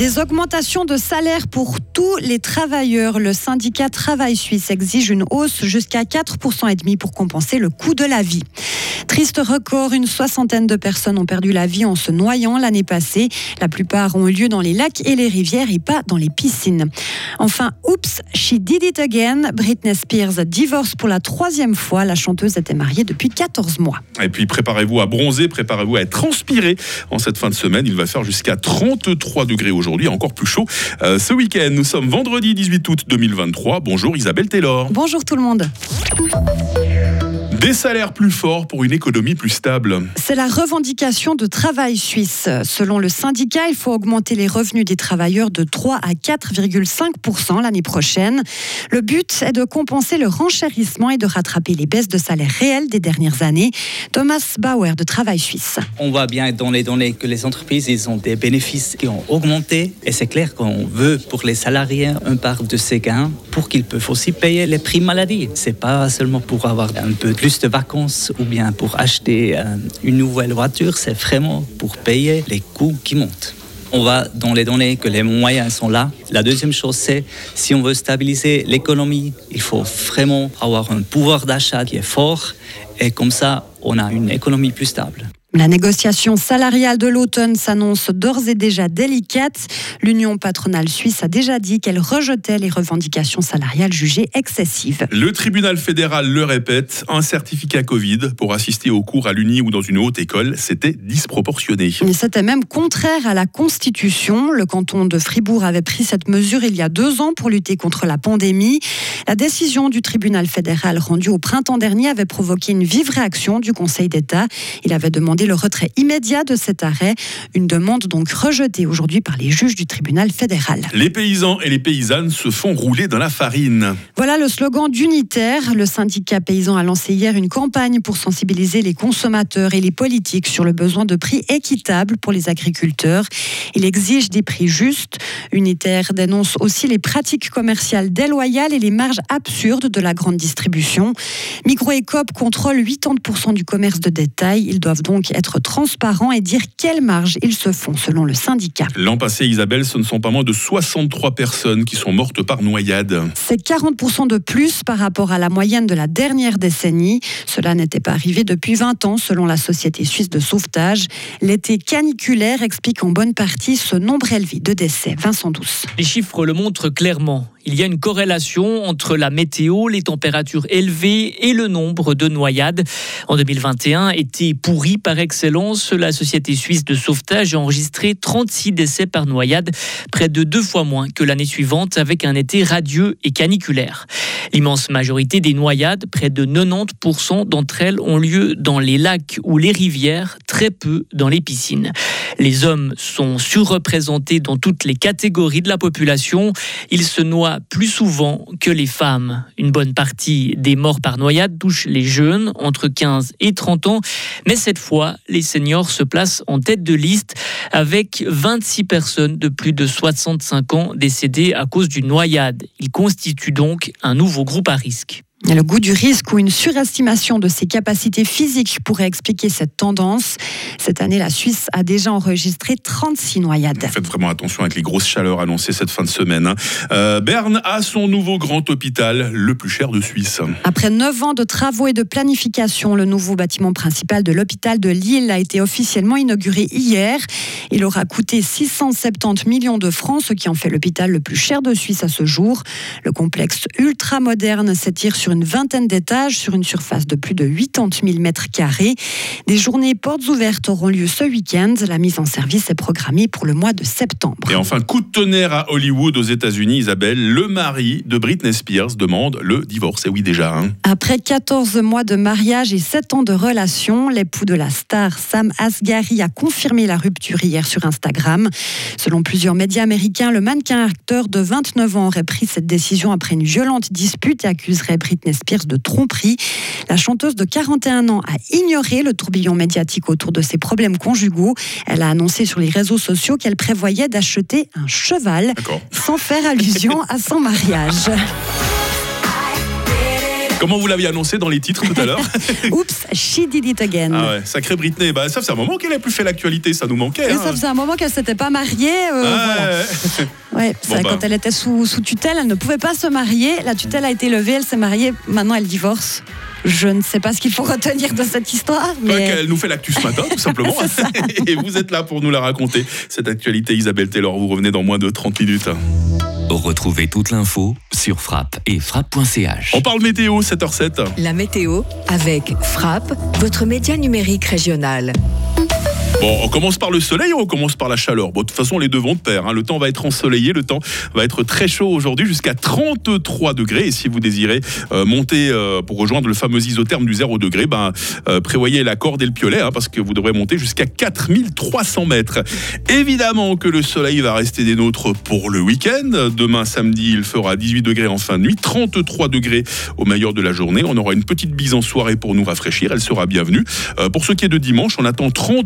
Des augmentations de salaire pour tous les travailleurs. Le syndicat Travail Suisse exige une hausse jusqu'à 4% et demi pour compenser le coût de la vie. Triste record, une soixantaine de personnes ont perdu la vie en se noyant l'année passée. La plupart ont eu lieu dans les lacs et les rivières et pas dans les piscines. Enfin, oups, she did it again. Britney Spears divorce pour la troisième fois. La chanteuse était mariée depuis 14 mois. Et puis préparez-vous à bronzer, préparez-vous à transpirer en cette fin de semaine. Il va faire jusqu'à 33 degrés aujourd'hui encore plus chaud euh, ce week-end. Nous sommes vendredi 18 août 2023. Bonjour Isabelle Taylor. Bonjour tout le monde. Des salaires plus forts pour une économie plus stable. C'est la revendication de Travail Suisse. Selon le syndicat, il faut augmenter les revenus des travailleurs de 3 à 4,5% l'année prochaine. Le but est de compenser le renchérissement et de rattraper les baisses de salaire réelles des dernières années. Thomas Bauer de Travail Suisse. On voit bien dans les données que les entreprises ils ont des bénéfices qui ont augmenté et c'est clair qu'on veut pour les salariés une part de ces gains pour qu'ils peuvent aussi payer les prix maladie. C'est pas seulement pour avoir un peu plus de vacances ou bien pour acheter euh, une nouvelle voiture, c'est vraiment pour payer les coûts qui montent. On va dans les données que les moyens sont là. La deuxième chose, c'est si on veut stabiliser l'économie, il faut vraiment avoir un pouvoir d'achat qui est fort et comme ça, on a une économie plus stable. La négociation salariale de l'automne s'annonce d'ores et déjà délicate. L'Union patronale suisse a déjà dit qu'elle rejetait les revendications salariales jugées excessives. Le tribunal fédéral le répète, un certificat Covid pour assister aux cours à l'Uni ou dans une haute école, c'était disproportionné. C'était même contraire à la Constitution. Le canton de Fribourg avait pris cette mesure il y a deux ans pour lutter contre la pandémie. La décision du tribunal fédéral rendue au printemps dernier avait provoqué une vive réaction du Conseil d'État. Il avait demandé le retrait immédiat de cet arrêt. Une demande donc rejetée aujourd'hui par les juges du tribunal fédéral. Les paysans et les paysannes se font rouler dans la farine. Voilà le slogan d'Unitaire. Le syndicat paysan a lancé hier une campagne pour sensibiliser les consommateurs et les politiques sur le besoin de prix équitables pour les agriculteurs. Il exige des prix justes. Unitaire dénonce aussi les pratiques commerciales déloyales et les marges absurdes de la grande distribution. Micro et Coop contrôlent 80% du commerce de détail. Ils doivent donc être transparents et dire quelles marges ils se font selon le syndicat. L'an passé, Isabelle, ce ne sont pas moins de 63 personnes qui sont mortes par noyade. C'est 40% de plus par rapport à la moyenne de la dernière décennie. Cela n'était pas arrivé depuis 20 ans selon la Société suisse de sauvetage. L'été caniculaire explique en bonne partie ce nombre élevé de décès. Vincent Douce. Les chiffres le montrent clairement. Il y a une corrélation entre la météo, les températures élevées et le nombre de noyades. En 2021, été pourri par excellence, la Société suisse de sauvetage a enregistré 36 décès par noyade, près de deux fois moins que l'année suivante, avec un été radieux et caniculaire. L'immense majorité des noyades, près de 90% d'entre elles, ont lieu dans les lacs ou les rivières, très peu dans les piscines. Les hommes sont surreprésentés dans toutes les catégories de la population. Ils se noient plus souvent que les femmes. Une bonne partie des morts par noyade touche les jeunes, entre 15 et 30 ans. Mais cette fois, les seniors se placent en tête de liste avec 26 personnes de plus de 65 ans décédées à cause d'une noyade. Ils constituent donc un nouveau groupe à risque. Le goût du risque ou une surestimation de ses capacités physiques pourrait expliquer cette tendance. Cette année, la Suisse a déjà enregistré 36 noyades. Faites vraiment attention avec les grosses chaleurs annoncées cette fin de semaine. Hein. Euh, Berne a son nouveau grand hôpital, le plus cher de Suisse. Après 9 ans de travaux et de planification, le nouveau bâtiment principal de l'hôpital de Lille a été officiellement inauguré hier. Il aura coûté 670 millions de francs, ce qui en fait l'hôpital le plus cher de Suisse à ce jour. Le complexe ultra moderne s'étire sur une vingtaine d'étages sur une surface de plus de 80 000 mètres carrés. Des journées portes ouvertes auront lieu ce week-end. La mise en service est programmée pour le mois de septembre. Et enfin, coup de tonnerre à Hollywood aux États-Unis, Isabelle, le mari de Britney Spears demande le divorce. Et oui, déjà. Hein. Après 14 mois de mariage et 7 ans de relation, l'époux de la star Sam Asghari a confirmé la rupture hier sur Instagram. Selon plusieurs médias américains, le mannequin acteur de 29 ans aurait pris cette décision après une violente dispute et accuserait Britney Britney Spears de tromperie. La chanteuse de 41 ans a ignoré le tourbillon médiatique autour de ses problèmes conjugaux. Elle a annoncé sur les réseaux sociaux qu'elle prévoyait d'acheter un cheval sans faire allusion à son mariage. Comment vous l'aviez annoncé dans les titres tout à l'heure Oups, she did it again. Ah ouais, sacré Britney. Bah, ça faisait un moment qu'elle n'a plus fait l'actualité, ça nous manquait. Et hein. ça faisait un moment qu'elle s'était pas mariée. euh, voilà. ouais. Bon, bah. Quand elle était sous, sous tutelle, elle ne pouvait pas se marier. La tutelle a été levée, elle s'est mariée. Maintenant, elle divorce. Je ne sais pas ce qu'il faut retenir de cette histoire, mais qu'elle nous fait l'actu ce matin, tout simplement. Et vous êtes là pour nous la raconter. Cette actualité, Isabelle Taylor, vous revenez dans moins de 30 minutes. Retrouvez toute l'info sur frappe et frappe.ch. On parle météo, 7h07. La météo avec Frappe, votre média numérique régional. Bon, on commence par le soleil ou on commence par la chaleur? Bon, de toute façon, les deux vont de pair. hein. Le temps va être ensoleillé, le temps va être très chaud aujourd'hui, jusqu'à 33 degrés. Et si vous désirez euh, monter euh, pour rejoindre le fameux isotherme du 0 degré, ben, euh, prévoyez la corde et le piolet, hein, parce que vous devrez monter jusqu'à 4300 mètres. Évidemment que le soleil va rester des nôtres pour le week-end. Demain, samedi, il fera 18 degrés en fin de nuit, 33 degrés au meilleur de la journée. On aura une petite bise en soirée pour nous rafraîchir. Elle sera bienvenue. Pour ce qui est de dimanche, on attend 33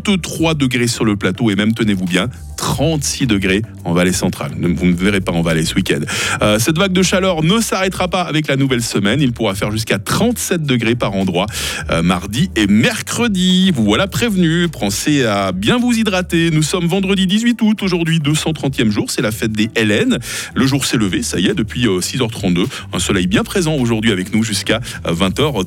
degrés sur le plateau et même, tenez-vous bien, 36 degrés en vallée centrale. Vous ne verrez pas en vallée ce week-end. Euh, cette vague de chaleur ne s'arrêtera pas avec la nouvelle semaine. Il pourra faire jusqu'à 37 degrés par endroit euh, mardi et mercredi. Vous voilà prévenu. Pensez à bien vous hydrater. Nous sommes vendredi 18 août. Aujourd'hui, 230e jour. C'est la fête des Hélènes. Le jour s'est levé, ça y est, depuis euh, 6h32. Un soleil bien présent aujourd'hui avec nous jusqu'à 20h.